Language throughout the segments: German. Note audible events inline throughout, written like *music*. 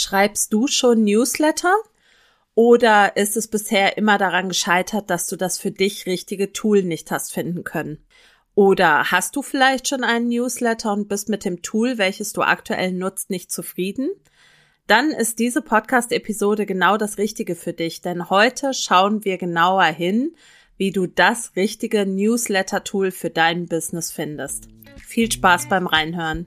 Schreibst du schon Newsletter? Oder ist es bisher immer daran gescheitert, dass du das für dich richtige Tool nicht hast finden können? Oder hast du vielleicht schon einen Newsletter und bist mit dem Tool, welches du aktuell nutzt, nicht zufrieden? Dann ist diese Podcast-Episode genau das Richtige für dich, denn heute schauen wir genauer hin, wie du das richtige Newsletter-Tool für dein Business findest. Viel Spaß beim Reinhören.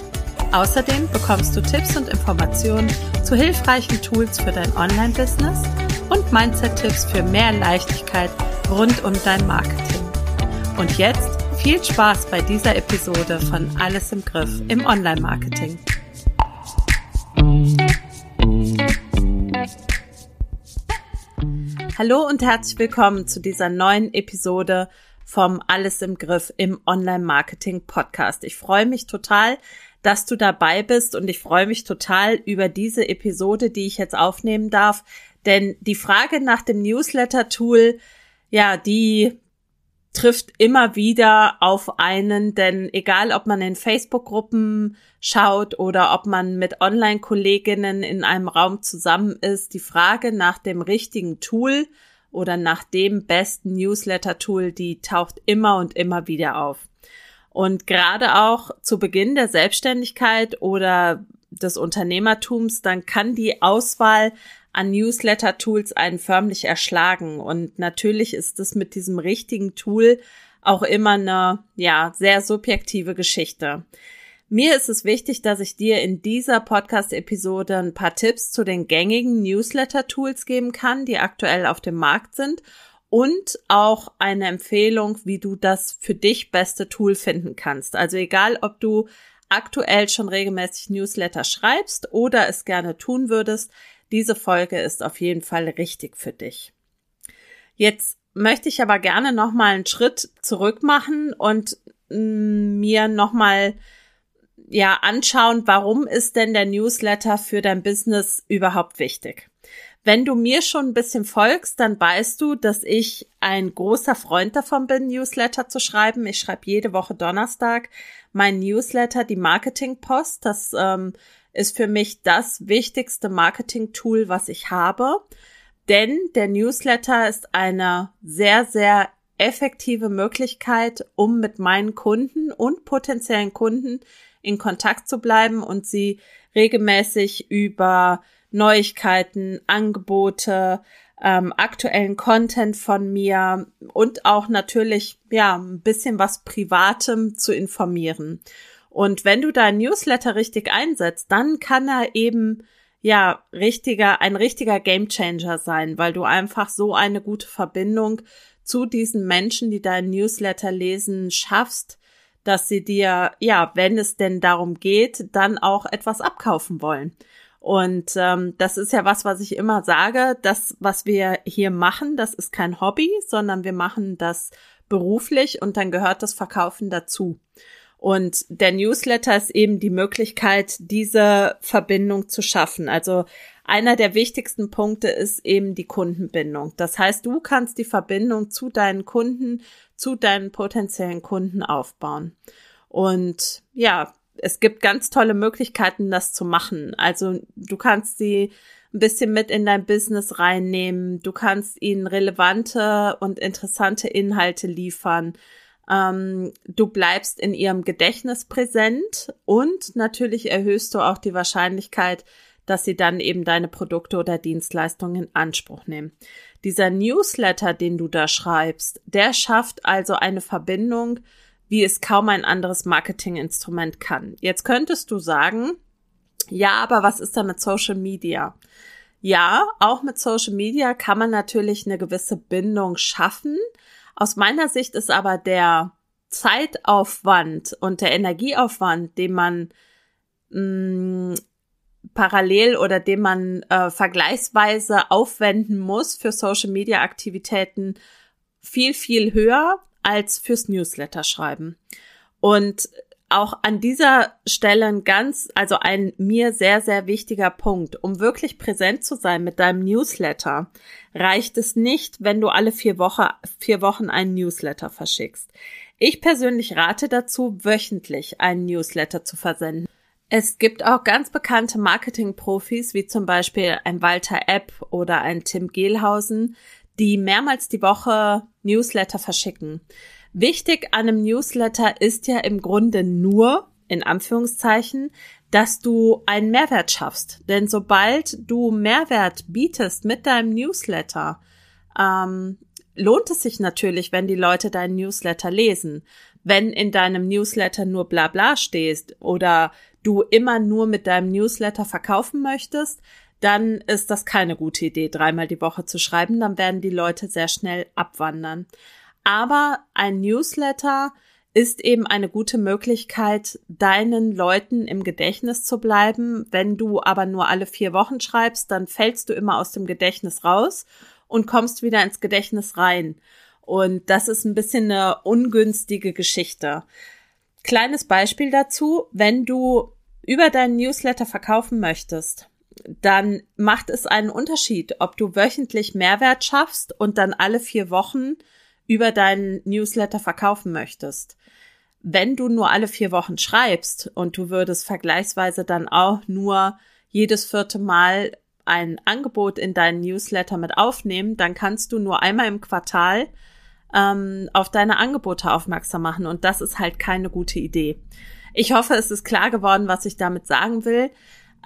Außerdem bekommst du Tipps und Informationen zu hilfreichen Tools für dein Online-Business und Mindset-Tipps für mehr Leichtigkeit rund um dein Marketing. Und jetzt viel Spaß bei dieser Episode von Alles im Griff im Online-Marketing. Hallo und herzlich willkommen zu dieser neuen Episode vom Alles im Griff im Online-Marketing Podcast. Ich freue mich total, dass du dabei bist und ich freue mich total über diese Episode, die ich jetzt aufnehmen darf. Denn die Frage nach dem Newsletter-Tool, ja, die trifft immer wieder auf einen, denn egal ob man in Facebook-Gruppen schaut oder ob man mit Online-Kolleginnen in einem Raum zusammen ist, die Frage nach dem richtigen Tool oder nach dem besten Newsletter-Tool, die taucht immer und immer wieder auf. Und gerade auch zu Beginn der Selbstständigkeit oder des Unternehmertums, dann kann die Auswahl an Newsletter-Tools einen förmlich erschlagen. Und natürlich ist es mit diesem richtigen Tool auch immer eine, ja, sehr subjektive Geschichte. Mir ist es wichtig, dass ich dir in dieser Podcast-Episode ein paar Tipps zu den gängigen Newsletter-Tools geben kann, die aktuell auf dem Markt sind und auch eine Empfehlung, wie du das für dich beste Tool finden kannst. Also egal, ob du aktuell schon regelmäßig Newsletter schreibst oder es gerne tun würdest, diese Folge ist auf jeden Fall richtig für dich. Jetzt möchte ich aber gerne noch mal einen Schritt zurück machen und mm, mir noch mal ja anschauen, warum ist denn der Newsletter für dein Business überhaupt wichtig? Wenn du mir schon ein bisschen folgst, dann weißt du, dass ich ein großer Freund davon bin, Newsletter zu schreiben. Ich schreibe jede Woche Donnerstag mein Newsletter, die Marketing Post. Das ähm, ist für mich das wichtigste Marketing-Tool, was ich habe. Denn der Newsletter ist eine sehr, sehr effektive Möglichkeit, um mit meinen Kunden und potenziellen Kunden in Kontakt zu bleiben und sie regelmäßig über Neuigkeiten, Angebote, ähm, aktuellen Content von mir und auch natürlich ja ein bisschen was Privatem zu informieren. Und wenn du dein Newsletter richtig einsetzt, dann kann er eben ja richtiger ein richtiger Gamechanger sein, weil du einfach so eine gute Verbindung zu diesen Menschen, die deinen Newsletter lesen, schaffst, dass sie dir ja, wenn es denn darum geht, dann auch etwas abkaufen wollen. Und ähm, das ist ja was, was ich immer sage. Das, was wir hier machen, das ist kein Hobby, sondern wir machen das beruflich und dann gehört das Verkaufen dazu. Und der Newsletter ist eben die Möglichkeit, diese Verbindung zu schaffen. Also einer der wichtigsten Punkte ist eben die Kundenbindung. Das heißt, du kannst die Verbindung zu deinen Kunden, zu deinen potenziellen Kunden aufbauen. Und ja, es gibt ganz tolle Möglichkeiten, das zu machen. Also du kannst sie ein bisschen mit in dein Business reinnehmen. Du kannst ihnen relevante und interessante Inhalte liefern. Ähm, du bleibst in ihrem Gedächtnis präsent und natürlich erhöhst du auch die Wahrscheinlichkeit, dass sie dann eben deine Produkte oder Dienstleistungen in Anspruch nehmen. Dieser Newsletter, den du da schreibst, der schafft also eine Verbindung wie es kaum ein anderes Marketinginstrument kann. Jetzt könntest du sagen, ja, aber was ist da mit Social Media? Ja, auch mit Social Media kann man natürlich eine gewisse Bindung schaffen. Aus meiner Sicht ist aber der Zeitaufwand und der Energieaufwand, den man mh, mm, parallel oder den man äh, vergleichsweise aufwenden muss für Social-Media-Aktivitäten viel, viel höher als fürs Newsletter schreiben. Und auch an dieser Stelle ein ganz, also ein mir sehr, sehr wichtiger Punkt. Um wirklich präsent zu sein mit deinem Newsletter, reicht es nicht, wenn du alle vier, Woche, vier Wochen einen Newsletter verschickst. Ich persönlich rate dazu, wöchentlich einen Newsletter zu versenden. Es gibt auch ganz bekannte Marketing-Profis, wie zum Beispiel ein Walter Epp oder ein Tim Gehlhausen, die mehrmals die Woche Newsletter verschicken. Wichtig an einem Newsletter ist ja im Grunde nur, in Anführungszeichen, dass du einen Mehrwert schaffst. Denn sobald du Mehrwert bietest mit deinem Newsletter, ähm, lohnt es sich natürlich, wenn die Leute deinen Newsletter lesen. Wenn in deinem Newsletter nur bla bla stehst oder du immer nur mit deinem Newsletter verkaufen möchtest, dann ist das keine gute Idee, dreimal die Woche zu schreiben. Dann werden die Leute sehr schnell abwandern. Aber ein Newsletter ist eben eine gute Möglichkeit, deinen Leuten im Gedächtnis zu bleiben. Wenn du aber nur alle vier Wochen schreibst, dann fällst du immer aus dem Gedächtnis raus und kommst wieder ins Gedächtnis rein. Und das ist ein bisschen eine ungünstige Geschichte. Kleines Beispiel dazu, wenn du über deinen Newsletter verkaufen möchtest, dann macht es einen Unterschied, ob du wöchentlich Mehrwert schaffst und dann alle vier Wochen über deinen Newsletter verkaufen möchtest. Wenn du nur alle vier Wochen schreibst und du würdest vergleichsweise dann auch nur jedes vierte Mal ein Angebot in deinen Newsletter mit aufnehmen, dann kannst du nur einmal im Quartal ähm, auf deine Angebote aufmerksam machen und das ist halt keine gute Idee. Ich hoffe, es ist klar geworden, was ich damit sagen will.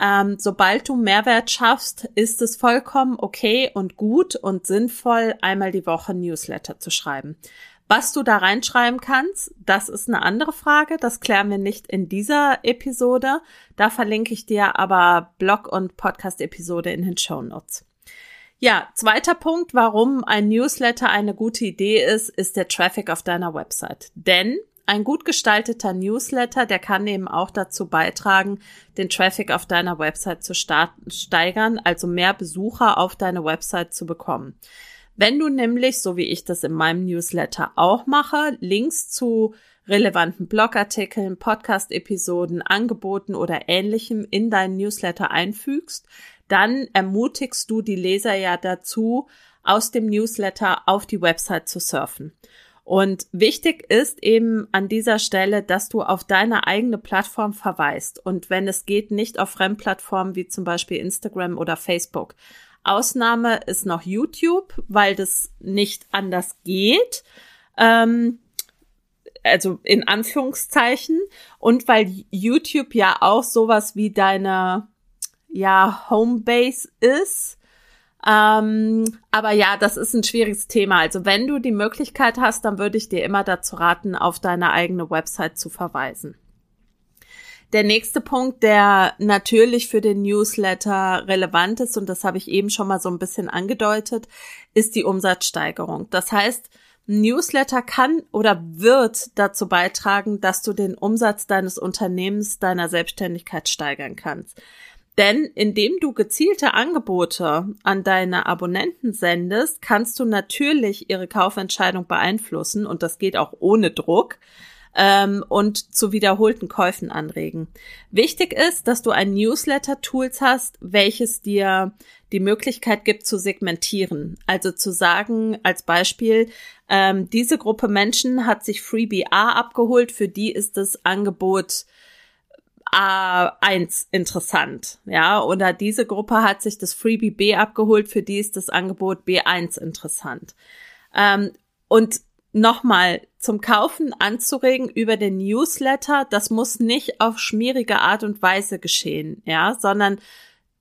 Ähm, sobald du Mehrwert schaffst, ist es vollkommen okay und gut und sinnvoll, einmal die Woche Newsletter zu schreiben. Was du da reinschreiben kannst, das ist eine andere Frage. Das klären wir nicht in dieser Episode. Da verlinke ich dir aber Blog- und Podcast-Episode in den Show Notes. Ja, zweiter Punkt, warum ein Newsletter eine gute Idee ist, ist der Traffic auf deiner Website. Denn ein gut gestalteter Newsletter, der kann eben auch dazu beitragen, den Traffic auf deiner Website zu steigern, also mehr Besucher auf deine Website zu bekommen. Wenn du nämlich, so wie ich das in meinem Newsletter auch mache, Links zu relevanten Blogartikeln, Podcast-Episoden, Angeboten oder ähnlichem in deinen Newsletter einfügst, dann ermutigst du die Leser ja dazu, aus dem Newsletter auf die Website zu surfen. Und wichtig ist eben an dieser Stelle, dass du auf deine eigene Plattform verweist und wenn es geht, nicht auf Fremdplattformen wie zum Beispiel Instagram oder Facebook. Ausnahme ist noch YouTube, weil das nicht anders geht. Ähm, also in Anführungszeichen. Und weil YouTube ja auch sowas wie deine ja, Homebase ist. Ähm, aber ja, das ist ein schwieriges Thema. Also wenn du die Möglichkeit hast, dann würde ich dir immer dazu raten, auf deine eigene Website zu verweisen. Der nächste Punkt, der natürlich für den Newsletter relevant ist, und das habe ich eben schon mal so ein bisschen angedeutet, ist die Umsatzsteigerung. Das heißt, Newsletter kann oder wird dazu beitragen, dass du den Umsatz deines Unternehmens, deiner Selbstständigkeit steigern kannst. Denn indem du gezielte Angebote an deine Abonnenten sendest, kannst du natürlich ihre Kaufentscheidung beeinflussen und das geht auch ohne Druck ähm, und zu wiederholten Käufen anregen. Wichtig ist, dass du ein Newsletter-Tools hast, welches dir die Möglichkeit gibt zu segmentieren. Also zu sagen, als Beispiel, ähm, diese Gruppe Menschen hat sich Freebie A abgeholt, für die ist das Angebot A1 interessant, ja, oder diese Gruppe hat sich das Freebie B abgeholt, für die ist das Angebot B1 interessant. Ähm, und nochmal zum Kaufen anzuregen über den Newsletter, das muss nicht auf schmierige Art und Weise geschehen, ja, sondern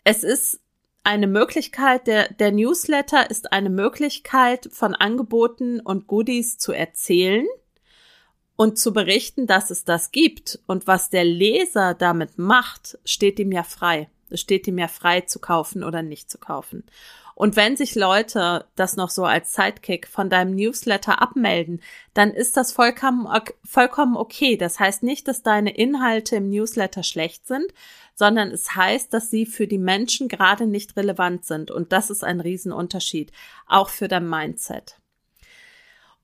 es ist eine Möglichkeit, der, der Newsletter ist eine Möglichkeit von Angeboten und Goodies zu erzählen und zu berichten, dass es das gibt und was der Leser damit macht, steht ihm ja frei. Es steht ihm ja frei zu kaufen oder nicht zu kaufen. Und wenn sich Leute das noch so als Sidekick von deinem Newsletter abmelden, dann ist das vollkommen, vollkommen okay. Das heißt nicht, dass deine Inhalte im Newsletter schlecht sind, sondern es heißt, dass sie für die Menschen gerade nicht relevant sind. Und das ist ein Riesenunterschied, auch für dein Mindset.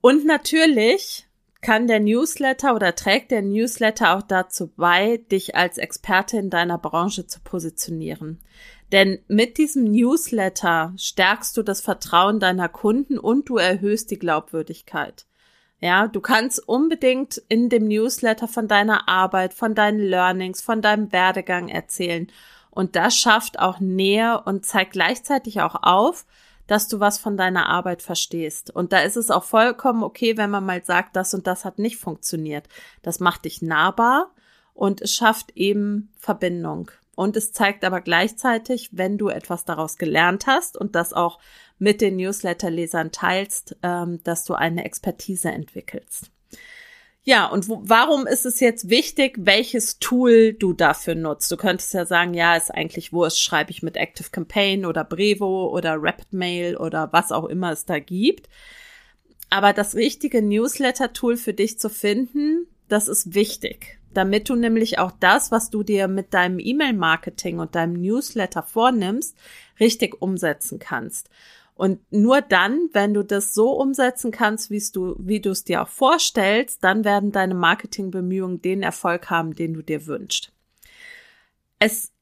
Und natürlich kann der Newsletter oder trägt der Newsletter auch dazu bei, dich als Experte in deiner Branche zu positionieren. Denn mit diesem Newsletter stärkst du das Vertrauen deiner Kunden und du erhöhst die Glaubwürdigkeit. Ja, du kannst unbedingt in dem Newsletter von deiner Arbeit, von deinen Learnings, von deinem Werdegang erzählen. Und das schafft auch Nähe und zeigt gleichzeitig auch auf, dass du was von deiner Arbeit verstehst. Und da ist es auch vollkommen okay, wenn man mal sagt, das und das hat nicht funktioniert. Das macht dich nahbar und es schafft eben Verbindung. Und es zeigt aber gleichzeitig, wenn du etwas daraus gelernt hast und das auch mit den Newsletter-Lesern teilst, ähm, dass du eine Expertise entwickelst. Ja, und wo, warum ist es jetzt wichtig, welches Tool du dafür nutzt? Du könntest ja sagen, ja, ist eigentlich wurscht, schreibe ich mit Active Campaign oder Brevo oder Rapid Mail oder was auch immer es da gibt. Aber das richtige Newsletter-Tool für dich zu finden, das ist wichtig, damit du nämlich auch das, was du dir mit deinem E-Mail-Marketing und deinem Newsletter vornimmst, richtig umsetzen kannst. Und nur dann, wenn du das so umsetzen kannst, wie du, wie du es dir auch vorstellst, dann werden deine Marketingbemühungen den Erfolg haben, den du dir wünschst. Es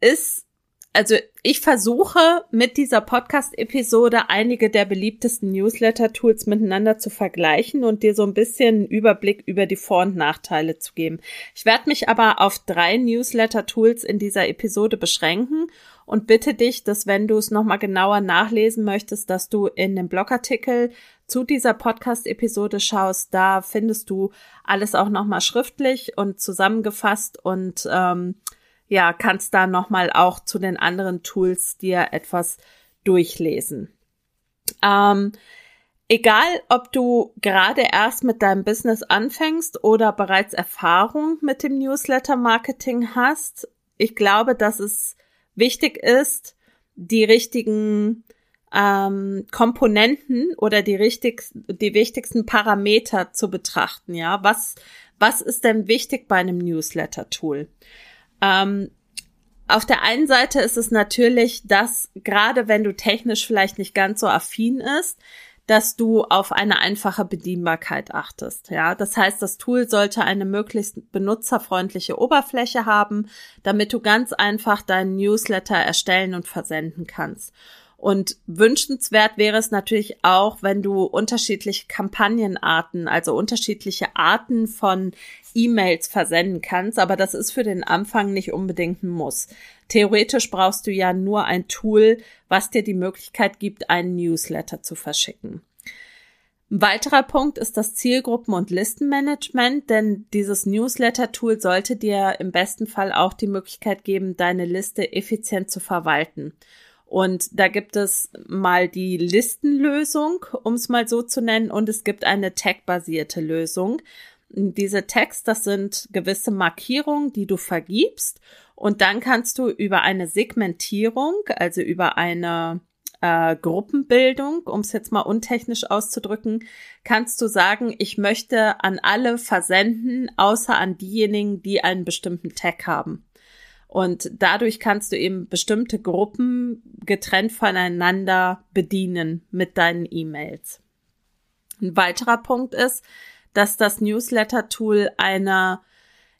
ist also ich versuche mit dieser Podcast-Episode einige der beliebtesten Newsletter-Tools miteinander zu vergleichen und dir so ein bisschen einen Überblick über die Vor- und Nachteile zu geben. Ich werde mich aber auf drei Newsletter-Tools in dieser Episode beschränken und bitte dich, dass wenn du es nochmal genauer nachlesen möchtest, dass du in dem Blogartikel zu dieser Podcast-Episode schaust. Da findest du alles auch nochmal schriftlich und zusammengefasst und ähm, ja, kannst da nochmal auch zu den anderen Tools dir etwas durchlesen. Ähm, egal, ob du gerade erst mit deinem Business anfängst oder bereits Erfahrung mit dem Newsletter-Marketing hast, ich glaube, dass es wichtig ist, die richtigen ähm, Komponenten oder die, richtig, die wichtigsten Parameter zu betrachten. Ja, was, was ist denn wichtig bei einem Newsletter-Tool? Ähm, auf der einen Seite ist es natürlich, dass gerade wenn du technisch vielleicht nicht ganz so affin ist, dass du auf eine einfache Bedienbarkeit achtest. Ja, das heißt, das Tool sollte eine möglichst benutzerfreundliche Oberfläche haben, damit du ganz einfach deinen Newsletter erstellen und versenden kannst. Und wünschenswert wäre es natürlich auch, wenn du unterschiedliche Kampagnenarten, also unterschiedliche Arten von E-Mails versenden kannst, aber das ist für den Anfang nicht unbedingt ein Muss. Theoretisch brauchst du ja nur ein Tool, was dir die Möglichkeit gibt, einen Newsletter zu verschicken. Ein weiterer Punkt ist das Zielgruppen- und Listenmanagement, denn dieses Newsletter-Tool sollte dir im besten Fall auch die Möglichkeit geben, deine Liste effizient zu verwalten. Und da gibt es mal die Listenlösung, um es mal so zu nennen, und es gibt eine Tag-basierte Lösung. Diese Tags, das sind gewisse Markierungen, die du vergibst. Und dann kannst du über eine Segmentierung, also über eine äh, Gruppenbildung, um es jetzt mal untechnisch auszudrücken, kannst du sagen, ich möchte an alle versenden, außer an diejenigen, die einen bestimmten Tag haben. Und dadurch kannst du eben bestimmte Gruppen getrennt voneinander bedienen mit deinen E-Mails. Ein weiterer Punkt ist, dass das Newsletter-Tool eine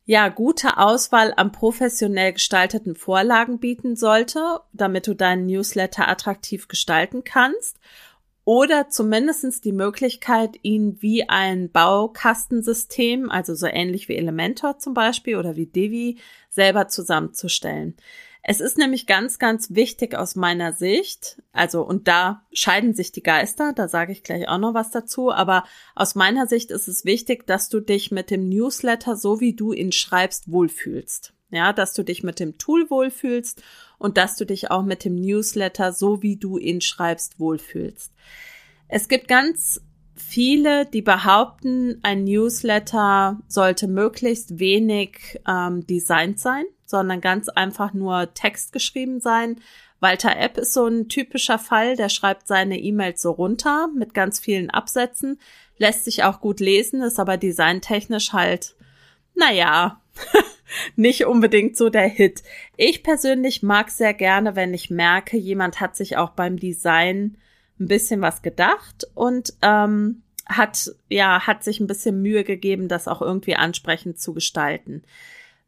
ja, gute Auswahl an professionell gestalteten Vorlagen bieten sollte, damit du deinen Newsletter attraktiv gestalten kannst oder zumindestens die Möglichkeit, ihn wie ein Baukastensystem, also so ähnlich wie Elementor zum Beispiel oder wie Divi, selber zusammenzustellen. Es ist nämlich ganz, ganz wichtig aus meiner Sicht, also und da scheiden sich die Geister, da sage ich gleich auch noch was dazu, aber aus meiner Sicht ist es wichtig, dass du dich mit dem Newsletter, so wie du ihn schreibst, wohlfühlst. Ja, dass du dich mit dem Tool wohlfühlst und dass du dich auch mit dem Newsletter, so wie du ihn schreibst, wohlfühlst. Es gibt ganz viele, die behaupten, ein Newsletter sollte möglichst wenig ähm, designt sein, sondern ganz einfach nur Text geschrieben sein. Walter Epp ist so ein typischer Fall, der schreibt seine E-Mails so runter mit ganz vielen Absätzen, lässt sich auch gut lesen, ist aber designtechnisch halt, naja, *laughs* nicht unbedingt so der Hit. Ich persönlich mag sehr gerne, wenn ich merke, jemand hat sich auch beim Design ein bisschen was gedacht und ähm, hat ja hat sich ein bisschen Mühe gegeben, das auch irgendwie ansprechend zu gestalten.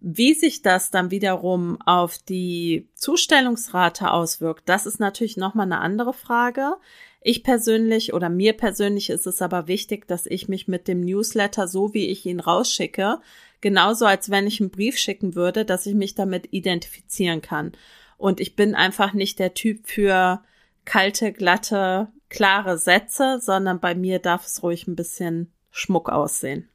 Wie sich das dann wiederum auf die Zustellungsrate auswirkt, das ist natürlich nochmal eine andere Frage. Ich persönlich oder mir persönlich ist es aber wichtig, dass ich mich mit dem Newsletter, so wie ich ihn rausschicke, genauso als wenn ich einen Brief schicken würde, dass ich mich damit identifizieren kann. Und ich bin einfach nicht der Typ für kalte, glatte, klare Sätze, sondern bei mir darf es ruhig ein bisschen Schmuck aussehen.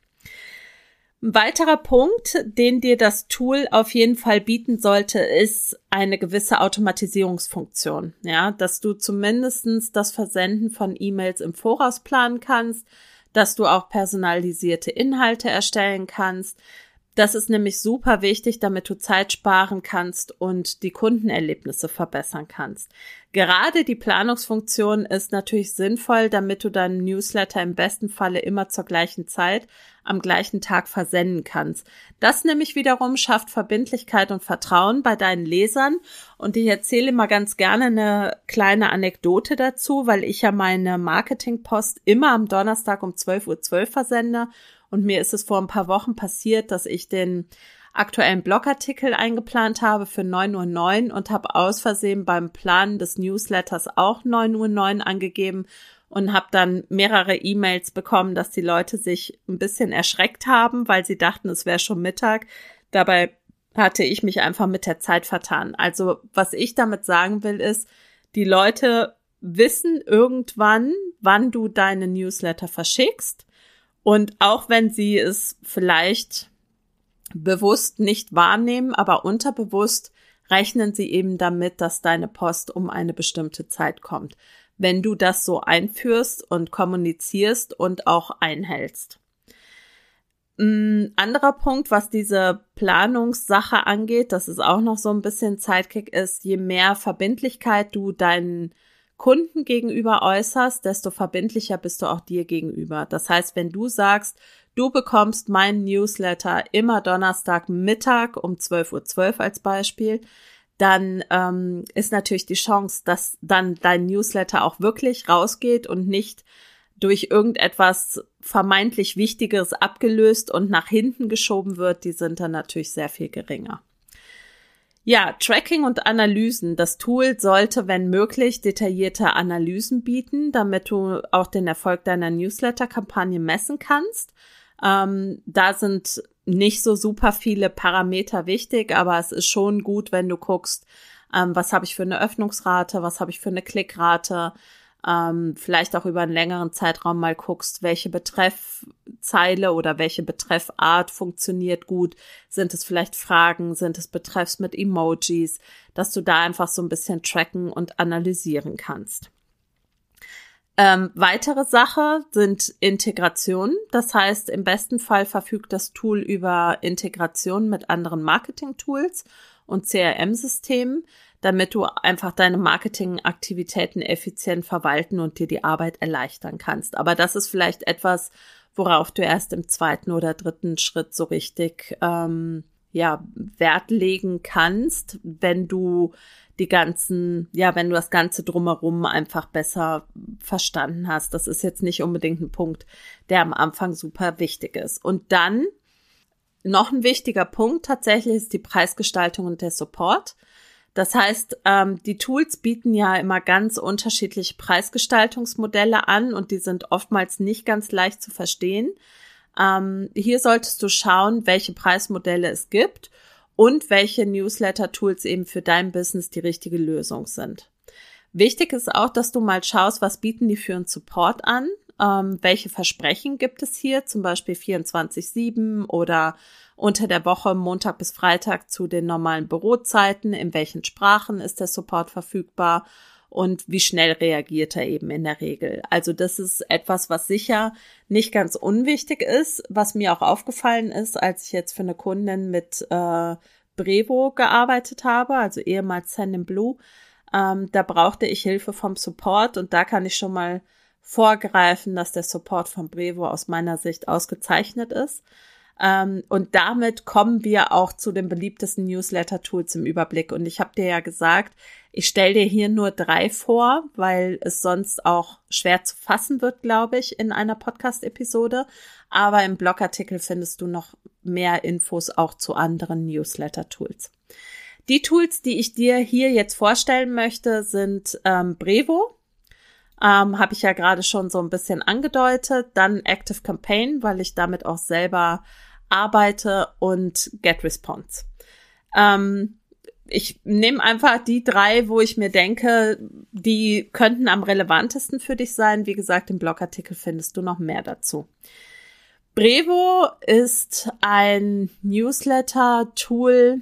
Ein weiterer Punkt, den dir das Tool auf jeden Fall bieten sollte, ist eine gewisse Automatisierungsfunktion. Ja, dass du zumindestens das Versenden von E-Mails im Voraus planen kannst, dass du auch personalisierte Inhalte erstellen kannst, das ist nämlich super wichtig, damit du Zeit sparen kannst und die Kundenerlebnisse verbessern kannst. Gerade die Planungsfunktion ist natürlich sinnvoll, damit du deinen Newsletter im besten Falle immer zur gleichen Zeit am gleichen Tag versenden kannst. Das nämlich wiederum schafft Verbindlichkeit und Vertrauen bei deinen Lesern. Und ich erzähle mal ganz gerne eine kleine Anekdote dazu, weil ich ja meine Marketingpost immer am Donnerstag um 12.12 Uhr .12 versende und mir ist es vor ein paar Wochen passiert, dass ich den aktuellen Blogartikel eingeplant habe für 9.09 Uhr und habe aus Versehen beim Planen des Newsletters auch 9.09 Uhr angegeben und habe dann mehrere E-Mails bekommen, dass die Leute sich ein bisschen erschreckt haben, weil sie dachten, es wäre schon Mittag. Dabei hatte ich mich einfach mit der Zeit vertan. Also was ich damit sagen will, ist, die Leute wissen irgendwann, wann du deine Newsletter verschickst und auch wenn sie es vielleicht bewusst nicht wahrnehmen, aber unterbewusst rechnen sie eben damit, dass deine Post um eine bestimmte Zeit kommt, wenn du das so einführst und kommunizierst und auch einhältst. Ein anderer Punkt, was diese Planungssache angeht, das ist auch noch so ein bisschen Zeitkick ist, je mehr Verbindlichkeit du deinen Kunden gegenüber äußerst, desto verbindlicher bist du auch dir gegenüber. Das heißt, wenn du sagst, du bekommst meinen Newsletter immer Donnerstag Mittag um 12.12 Uhr .12 als Beispiel, dann ähm, ist natürlich die Chance, dass dann dein Newsletter auch wirklich rausgeht und nicht durch irgendetwas vermeintlich Wichtigeres abgelöst und nach hinten geschoben wird, die sind dann natürlich sehr viel geringer. Ja, Tracking und Analysen. Das Tool sollte, wenn möglich, detaillierte Analysen bieten, damit du auch den Erfolg deiner Newsletter-Kampagne messen kannst. Ähm, da sind nicht so super viele Parameter wichtig, aber es ist schon gut, wenn du guckst, ähm, was habe ich für eine Öffnungsrate, was habe ich für eine Klickrate, ähm, vielleicht auch über einen längeren Zeitraum mal guckst, welche Betreffzeile oder welche Betreffart funktioniert gut. Sind es vielleicht Fragen, sind es Betreffs mit Emojis, dass du da einfach so ein bisschen tracken und analysieren kannst. Ähm, weitere Sache sind Integrationen. Das heißt, im besten Fall verfügt das Tool über Integration mit anderen Marketing-Tools und CRM-Systemen damit du einfach deine Marketingaktivitäten effizient verwalten und dir die Arbeit erleichtern kannst. Aber das ist vielleicht etwas, worauf du erst im zweiten oder dritten Schritt so richtig ähm, ja Wert legen kannst, wenn du die ganzen, ja, wenn du das Ganze drumherum einfach besser verstanden hast. Das ist jetzt nicht unbedingt ein Punkt, der am Anfang super wichtig ist. Und dann noch ein wichtiger Punkt tatsächlich ist die Preisgestaltung und der Support. Das heißt, ähm, die Tools bieten ja immer ganz unterschiedliche Preisgestaltungsmodelle an und die sind oftmals nicht ganz leicht zu verstehen. Ähm, hier solltest du schauen, welche Preismodelle es gibt und welche Newsletter-Tools eben für dein Business die richtige Lösung sind. Wichtig ist auch, dass du mal schaust, was bieten die für einen Support an, ähm, welche Versprechen gibt es hier, zum Beispiel 24-7 oder unter der Woche Montag bis Freitag zu den normalen Bürozeiten, in welchen Sprachen ist der Support verfügbar und wie schnell reagiert er eben in der Regel. Also das ist etwas, was sicher nicht ganz unwichtig ist, was mir auch aufgefallen ist, als ich jetzt für eine Kundin mit äh, Brevo gearbeitet habe, also ehemals Send Blue. Ähm, da brauchte ich Hilfe vom Support und da kann ich schon mal vorgreifen, dass der Support von Brevo aus meiner Sicht ausgezeichnet ist. Ähm, und damit kommen wir auch zu den beliebtesten Newsletter-Tools im Überblick. Und ich habe dir ja gesagt, ich stelle dir hier nur drei vor, weil es sonst auch schwer zu fassen wird, glaube ich, in einer Podcast-Episode. Aber im Blogartikel findest du noch mehr Infos auch zu anderen Newsletter-Tools. Die Tools, die ich dir hier jetzt vorstellen möchte, sind ähm, Brevo. Ähm, Habe ich ja gerade schon so ein bisschen angedeutet. Dann Active Campaign, weil ich damit auch selber arbeite und GetResponse. Ähm, ich nehme einfach die drei, wo ich mir denke, die könnten am relevantesten für dich sein. Wie gesagt, im Blogartikel findest du noch mehr dazu. Brevo ist ein Newsletter-Tool,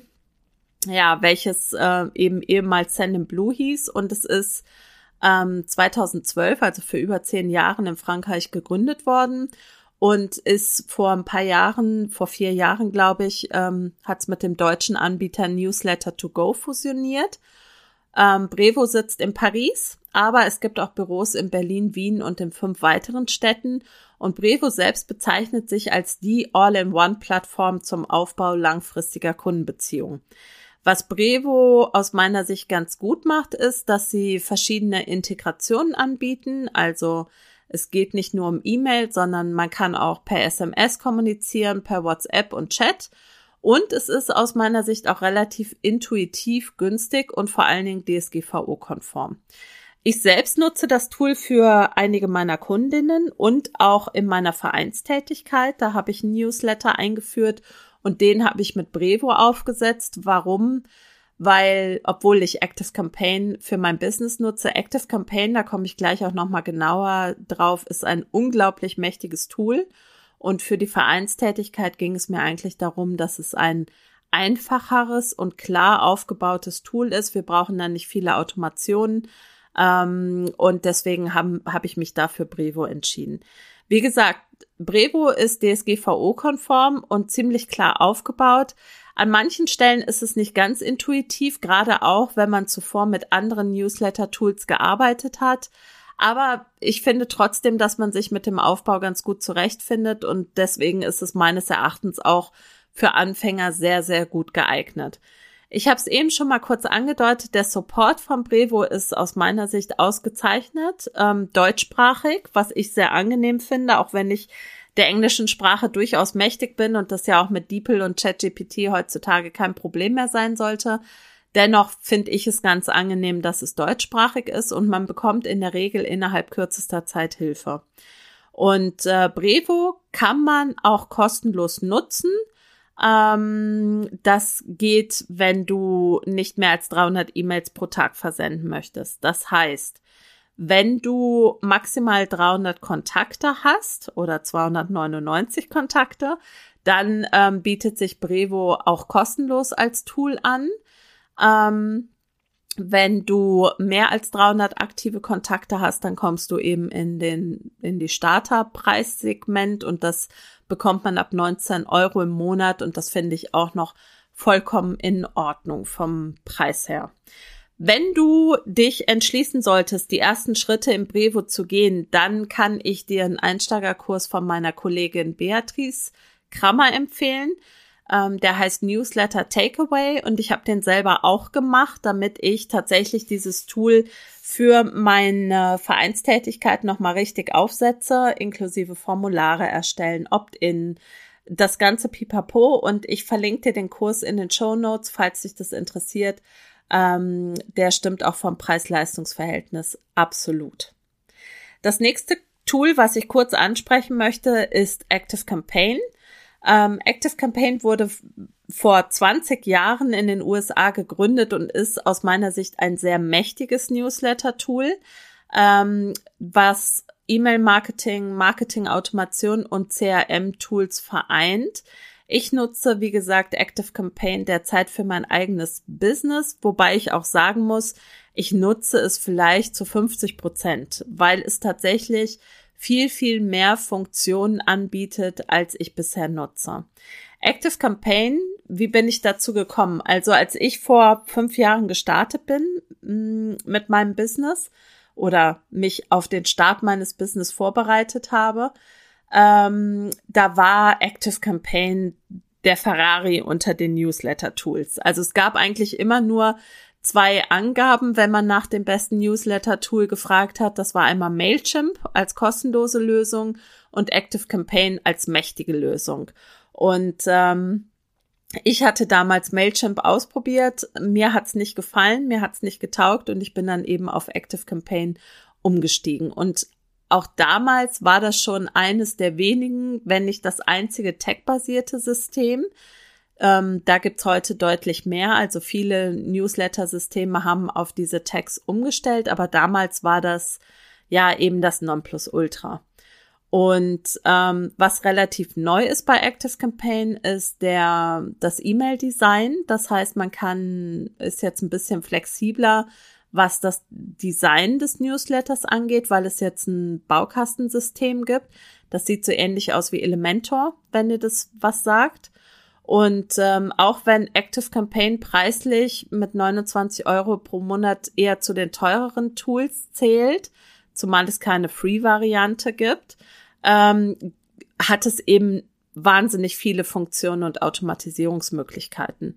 ja, welches äh, eben ehemals Send Blue hieß und es ist ähm, 2012, also für über zehn Jahren in Frankreich gegründet worden und ist vor ein paar Jahren, vor vier Jahren glaube ich, ähm, hat es mit dem deutschen Anbieter Newsletter to Go fusioniert. Ähm, Brevo sitzt in Paris, aber es gibt auch Büros in Berlin, Wien und in fünf weiteren Städten. Und Brevo selbst bezeichnet sich als die All-in-One-Plattform zum Aufbau langfristiger Kundenbeziehungen. Was Brevo aus meiner Sicht ganz gut macht, ist, dass sie verschiedene Integrationen anbieten, also es geht nicht nur um E-Mail, sondern man kann auch per SMS kommunizieren, per WhatsApp und Chat. Und es ist aus meiner Sicht auch relativ intuitiv, günstig und vor allen Dingen DSGVO-konform. Ich selbst nutze das Tool für einige meiner Kundinnen und auch in meiner Vereinstätigkeit. Da habe ich einen Newsletter eingeführt und den habe ich mit Brevo aufgesetzt. Warum? Weil obwohl ich Active Campaign für mein Business nutze, Active Campaign, da komme ich gleich auch nochmal genauer drauf, ist ein unglaublich mächtiges Tool. Und für die Vereinstätigkeit ging es mir eigentlich darum, dass es ein einfacheres und klar aufgebautes Tool ist. Wir brauchen dann nicht viele Automationen. Ähm, und deswegen habe hab ich mich dafür Brevo entschieden. Wie gesagt, Brevo ist DSGVO-konform und ziemlich klar aufgebaut. An manchen Stellen ist es nicht ganz intuitiv, gerade auch, wenn man zuvor mit anderen Newsletter-Tools gearbeitet hat. Aber ich finde trotzdem, dass man sich mit dem Aufbau ganz gut zurechtfindet und deswegen ist es meines Erachtens auch für Anfänger sehr, sehr gut geeignet. Ich habe es eben schon mal kurz angedeutet, der Support von Brevo ist aus meiner Sicht ausgezeichnet, ähm, deutschsprachig, was ich sehr angenehm finde, auch wenn ich der englischen Sprache durchaus mächtig bin und das ja auch mit DeepL und ChatGPT heutzutage kein Problem mehr sein sollte. Dennoch finde ich es ganz angenehm, dass es deutschsprachig ist und man bekommt in der Regel innerhalb kürzester Zeit Hilfe. Und äh, Brevo kann man auch kostenlos nutzen. Ähm, das geht, wenn du nicht mehr als 300 E-Mails pro Tag versenden möchtest. Das heißt, wenn du maximal 300 Kontakte hast oder 299 Kontakte, dann ähm, bietet sich Brevo auch kostenlos als Tool an. Ähm, wenn du mehr als 300 aktive Kontakte hast, dann kommst du eben in den, in die Starterpreissegment und das bekommt man ab 19 Euro im Monat und das finde ich auch noch vollkommen in Ordnung vom Preis her. Wenn du dich entschließen solltest, die ersten Schritte im Brevo zu gehen, dann kann ich dir einen Einsteigerkurs von meiner Kollegin Beatrice Krammer empfehlen. Ähm, der heißt Newsletter Takeaway und ich habe den selber auch gemacht, damit ich tatsächlich dieses Tool für meine Vereinstätigkeit nochmal richtig aufsetze, inklusive Formulare erstellen, Opt-in, das ganze Pipapo und ich verlinke dir den Kurs in den Show Notes, falls dich das interessiert. Ähm, der stimmt auch vom Preis-Leistungs-Verhältnis absolut. Das nächste Tool, was ich kurz ansprechen möchte, ist Active Campaign. Ähm, Active Campaign wurde vor 20 Jahren in den USA gegründet und ist aus meiner Sicht ein sehr mächtiges Newsletter-Tool, ähm, was E-Mail-Marketing, Marketing-Automation und CRM-Tools vereint. Ich nutze, wie gesagt, Active Campaign derzeit für mein eigenes Business, wobei ich auch sagen muss, ich nutze es vielleicht zu 50 Prozent, weil es tatsächlich viel, viel mehr Funktionen anbietet, als ich bisher nutze. Active Campaign, wie bin ich dazu gekommen? Also als ich vor fünf Jahren gestartet bin mm, mit meinem Business oder mich auf den Start meines Business vorbereitet habe, ähm, da war Active Campaign der Ferrari unter den Newsletter-Tools. Also es gab eigentlich immer nur zwei Angaben, wenn man nach dem besten Newsletter-Tool gefragt hat. Das war einmal Mailchimp als kostenlose Lösung und Active Campaign als mächtige Lösung. Und ähm, ich hatte damals Mailchimp ausprobiert. Mir hat's nicht gefallen, mir hat's nicht getaugt und ich bin dann eben auf Active Campaign umgestiegen. Und auch damals war das schon eines der wenigen, wenn nicht das einzige tech-basierte System. Ähm, da gibt's heute deutlich mehr. Also viele Newsletter-Systeme haben auf diese Tags umgestellt, aber damals war das ja eben das Nonplusultra. Und ähm, was relativ neu ist bei Active Campaign ist der das E-Mail-Design. Das heißt, man kann ist jetzt ein bisschen flexibler was das Design des Newsletters angeht, weil es jetzt ein Baukastensystem gibt. Das sieht so ähnlich aus wie Elementor, wenn ihr das was sagt. Und ähm, auch wenn Active Campaign preislich mit 29 Euro pro Monat eher zu den teureren Tools zählt, zumal es keine Free-Variante gibt, ähm, hat es eben wahnsinnig viele Funktionen und Automatisierungsmöglichkeiten.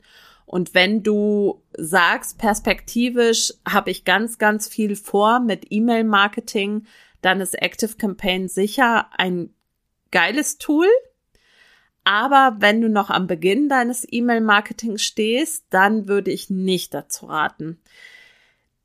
Und wenn du sagst, perspektivisch habe ich ganz, ganz viel vor mit E-Mail-Marketing, dann ist Active Campaign sicher ein geiles Tool. Aber wenn du noch am Beginn deines E-Mail-Marketings stehst, dann würde ich nicht dazu raten.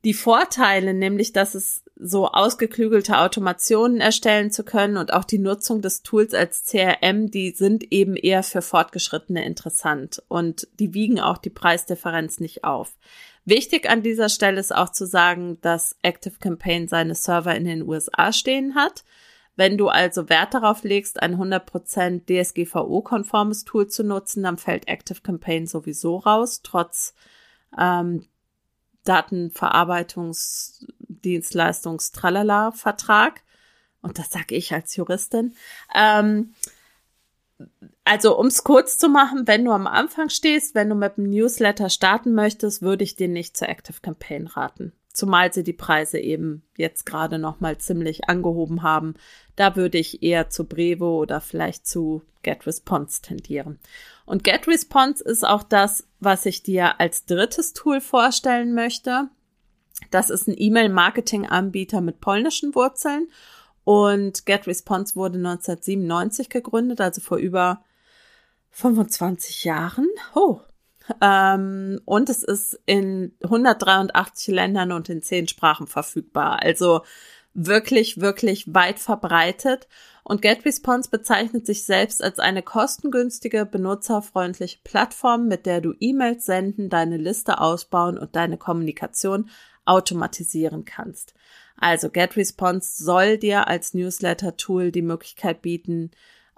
Die Vorteile, nämlich, dass es so ausgeklügelte Automationen erstellen zu können und auch die Nutzung des Tools als CRM, die sind eben eher für Fortgeschrittene interessant und die wiegen auch die Preisdifferenz nicht auf. Wichtig an dieser Stelle ist auch zu sagen, dass Active Campaign seine Server in den USA stehen hat. Wenn du also Wert darauf legst, ein 100% DSGVO-konformes Tool zu nutzen, dann fällt Active Campaign sowieso raus, trotz ähm, Datenverarbeitungsdienstleistungs-Tralala-Vertrag. Und das sage ich als Juristin. Ähm, also, um es kurz zu machen, wenn du am Anfang stehst, wenn du mit dem Newsletter starten möchtest, würde ich dir nicht zur Active Campaign raten. Zumal sie die Preise eben jetzt gerade noch mal ziemlich angehoben haben. Da würde ich eher zu Brevo oder vielleicht zu GetResponse tendieren. Und GetResponse ist auch das, was ich dir als drittes Tool vorstellen möchte. Das ist ein E-Mail-Marketing-Anbieter mit polnischen Wurzeln. Und GetResponse wurde 1997 gegründet, also vor über 25 Jahren. Oh. Ähm, und es ist in 183 Ländern und in 10 Sprachen verfügbar. Also wirklich, wirklich weit verbreitet. Und GetResponse bezeichnet sich selbst als eine kostengünstige, benutzerfreundliche Plattform, mit der du E-Mails senden, deine Liste ausbauen und deine Kommunikation automatisieren kannst. Also GetResponse soll dir als Newsletter-Tool die Möglichkeit bieten,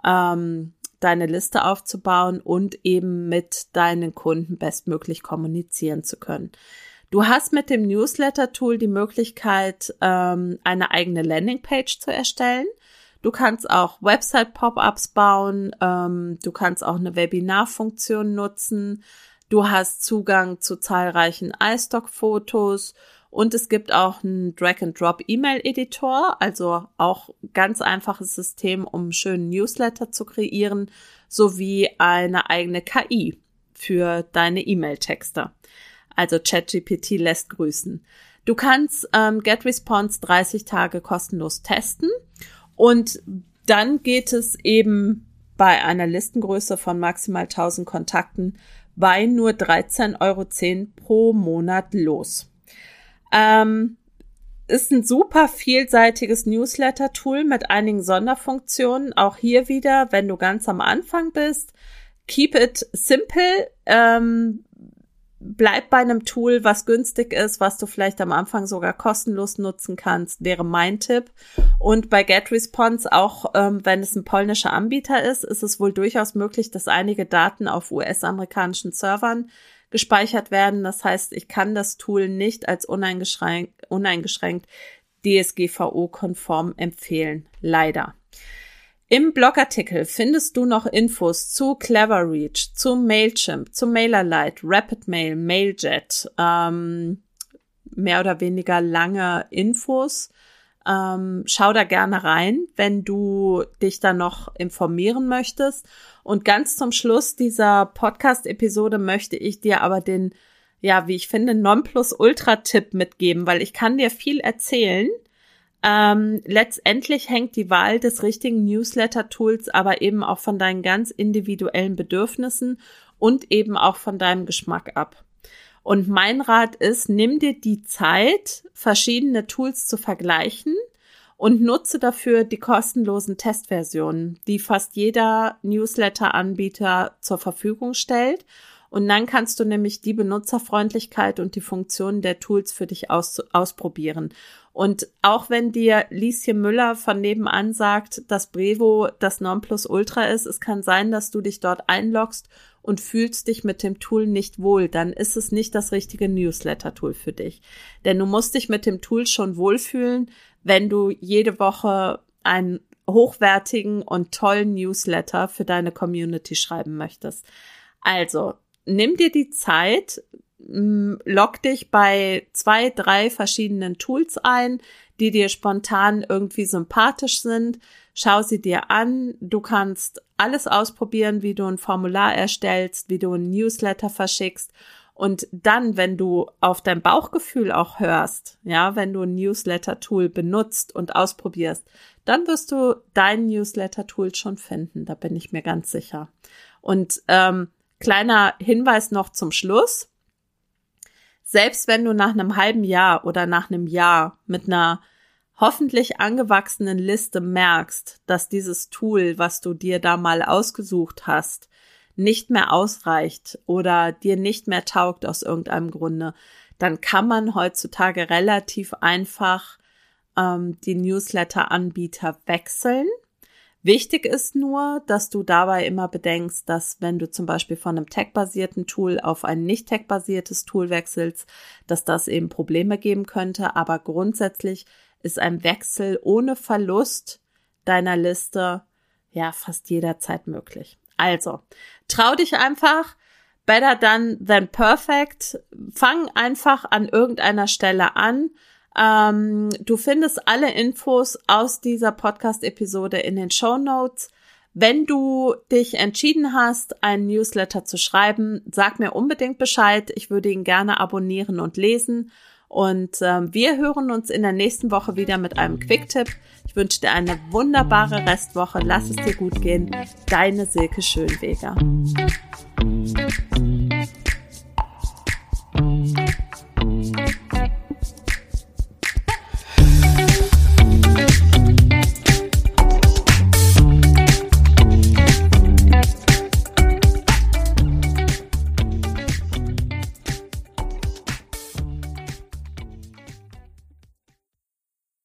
ähm, deine Liste aufzubauen und eben mit deinen Kunden bestmöglich kommunizieren zu können. Du hast mit dem Newsletter-Tool die Möglichkeit, ähm, eine eigene Landingpage zu erstellen. Du kannst auch Website-Pop-ups bauen. Ähm, du kannst auch eine Webinar-Funktion nutzen. Du hast Zugang zu zahlreichen iStock-Fotos und es gibt auch einen Drag-and-Drop-E-Mail-Editor, also auch ganz einfaches System, um einen schönen Newsletter zu kreieren, sowie eine eigene KI für deine E-Mail-Texte. Also ChatGPT lässt grüßen. Du kannst ähm, GetResponse 30 Tage kostenlos testen und dann geht es eben bei einer Listengröße von maximal 1000 Kontakten bei nur 13,10 Euro pro Monat los. Ähm, ist ein super vielseitiges Newsletter-Tool mit einigen Sonderfunktionen. Auch hier wieder, wenn du ganz am Anfang bist, keep it simple. Ähm, bleib bei einem Tool, was günstig ist, was du vielleicht am Anfang sogar kostenlos nutzen kannst, wäre mein Tipp. Und bei GetResponse, auch ähm, wenn es ein polnischer Anbieter ist, ist es wohl durchaus möglich, dass einige Daten auf US-amerikanischen Servern gespeichert werden. Das heißt, ich kann das Tool nicht als uneingeschränkt, uneingeschränkt DSGVO-konform empfehlen. Leider. Im Blogartikel findest du noch Infos zu Cleverreach, zu Mailchimp, zu MailerLite, RapidMail, Mailjet, ähm, mehr oder weniger lange Infos. Ähm, schau da gerne rein, wenn du dich da noch informieren möchtest. Und ganz zum Schluss dieser Podcast-Episode möchte ich dir aber den, ja, wie ich finde, Nonplus-Ultra-Tipp mitgeben, weil ich kann dir viel erzählen. Ähm, letztendlich hängt die Wahl des richtigen Newsletter-Tools aber eben auch von deinen ganz individuellen Bedürfnissen und eben auch von deinem Geschmack ab. Und mein Rat ist, nimm dir die Zeit, verschiedene Tools zu vergleichen und nutze dafür die kostenlosen Testversionen, die fast jeder Newsletter-Anbieter zur Verfügung stellt und dann kannst du nämlich die Benutzerfreundlichkeit und die Funktionen der Tools für dich aus, ausprobieren. Und auch wenn dir Lieschen Müller von nebenan sagt, dass Brevo das Nonplusultra ist, es kann sein, dass du dich dort einloggst und fühlst dich mit dem Tool nicht wohl, dann ist es nicht das richtige Newsletter-Tool für dich. Denn du musst dich mit dem Tool schon wohlfühlen, wenn du jede Woche einen hochwertigen und tollen Newsletter für deine Community schreiben möchtest. Also, nimm dir die Zeit, log dich bei zwei, drei verschiedenen Tools ein, die dir spontan irgendwie sympathisch sind. Schau sie dir an. Du kannst alles ausprobieren, wie du ein Formular erstellst, wie du ein Newsletter verschickst. Und dann, wenn du auf dein Bauchgefühl auch hörst, ja, wenn du ein Newsletter-Tool benutzt und ausprobierst, dann wirst du dein Newsletter-Tool schon finden. Da bin ich mir ganz sicher. Und ähm, Kleiner Hinweis noch zum Schluss. Selbst wenn du nach einem halben Jahr oder nach einem Jahr mit einer hoffentlich angewachsenen Liste merkst, dass dieses Tool, was du dir da mal ausgesucht hast, nicht mehr ausreicht oder dir nicht mehr taugt aus irgendeinem Grunde, dann kann man heutzutage relativ einfach ähm, die Newsletter-Anbieter wechseln. Wichtig ist nur, dass du dabei immer bedenkst, dass wenn du zum Beispiel von einem tech-basierten Tool auf ein nicht tech-basiertes Tool wechselst, dass das eben Probleme geben könnte. Aber grundsätzlich ist ein Wechsel ohne Verlust deiner Liste ja fast jederzeit möglich. Also, trau dich einfach. Better done than perfect. Fang einfach an irgendeiner Stelle an ähm, du findest alle Infos aus dieser Podcast-Episode in den Show Notes. Wenn du dich entschieden hast, einen Newsletter zu schreiben, sag mir unbedingt Bescheid. Ich würde ihn gerne abonnieren und lesen. Und ähm, wir hören uns in der nächsten Woche wieder mit einem Quick-Tipp. Ich wünsche dir eine wunderbare Restwoche. Lass es dir gut gehen. Deine Silke Schönweger.